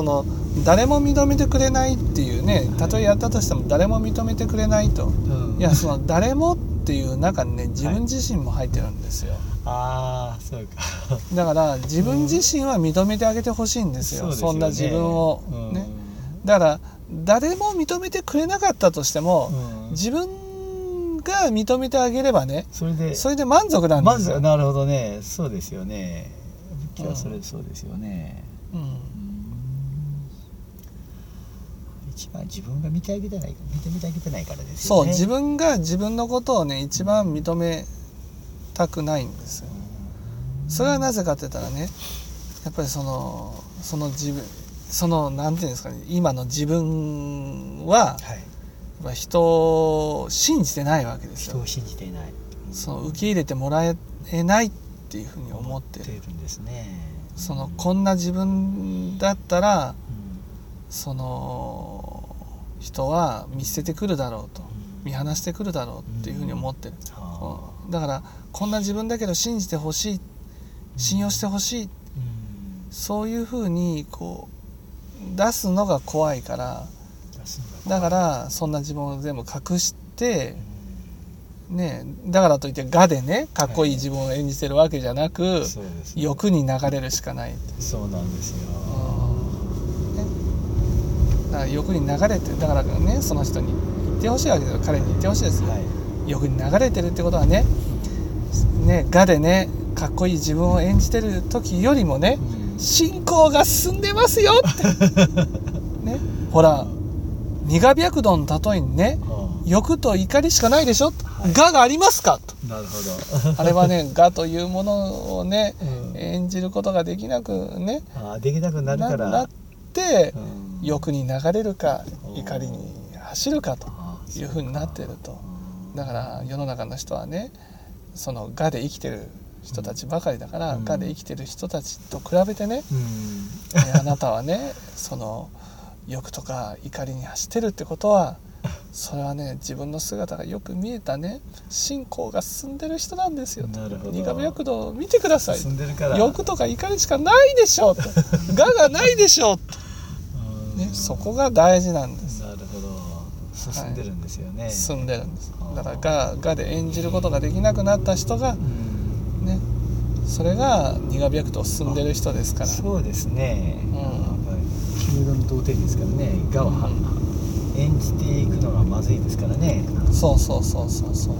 その誰も認めてくれないっていうねたとえやったとしても誰も認めてくれないと、うん。いやその誰もっていう中にね自分自身も入ってるんですよ、ああそうか。だから自分自身は認めてあげてほしいんですよ,、うですよね。んな自分を、うん。ね。だから誰も認めてくれなかったとしても、うん。自分が認めてあげればねそれでそれで満足なんでますよ、ずなるほどね。そうですよね。仏教はそれ、うんそうですよね。うん一番自分が見てあげてない認めてあげてないからですそうよね自分が自分のことをね一番認めたくないんですよ。それはなぜかって言ったらねやっぱりそのその自分そのなんていうんですかね今の自分ははい。人を信じてないわけですよ。人を信じていない。その受け入れてもらえないっていうふうに思ってる。るんですね。そのこんな自分だったらうんその人は見捨ててくるだろうと見放してくるだろうっていうふうに思ってる、はうん。だからこんな自分だけど信じてほしい信用してほしいあうん。そういうふうにこう出すのが怖いからだからそんな自分を全部隠してねだからといって我でねかっこいい自分を演じてるわけじゃなく、うんそうですね。欲に流れるしかない、そうなんですよ。ね、だから欲に流れてだからねその人に言ってほしいわけですよ。彼に言ってほしいですよ、はい。欲に流れてるってことはねね我でねかっこいい自分を演じてる時よりもね信仰が進んでますよって。ね。ほら苦白道の例えにね欲と怒りしかないでしょ、はい。我がありますか？と。なるほど。あれはね我というものをねうん。演じることができなくねあーできなくなるから。なってうん欲に流れるかうん。怒りに走るかというふうになってると。だから世の中の人はねその我で生きてる人たちばかりだから、うん。我で生きてる人たちと比べてね、うん。えあなたはねその欲とか怒りに走ってるってことはそれはね自分の姿がよく見えたね信仰が進んでる人なんですよと。苦部薬道を見てください。欲とか怒りしかないでしょうと。我がないでしょうね、そこが大事なんです。なるほど。進んでるんですよね、進んでるんです。だからあ我我で演じることができなくなった人がうん。ねそれが苦部薬道を進んでる人ですから。そうですね、うん。やっぱりキングダム童貞ですからね。がをはう演じていくのがまずいですからね。そうそうそうそうそう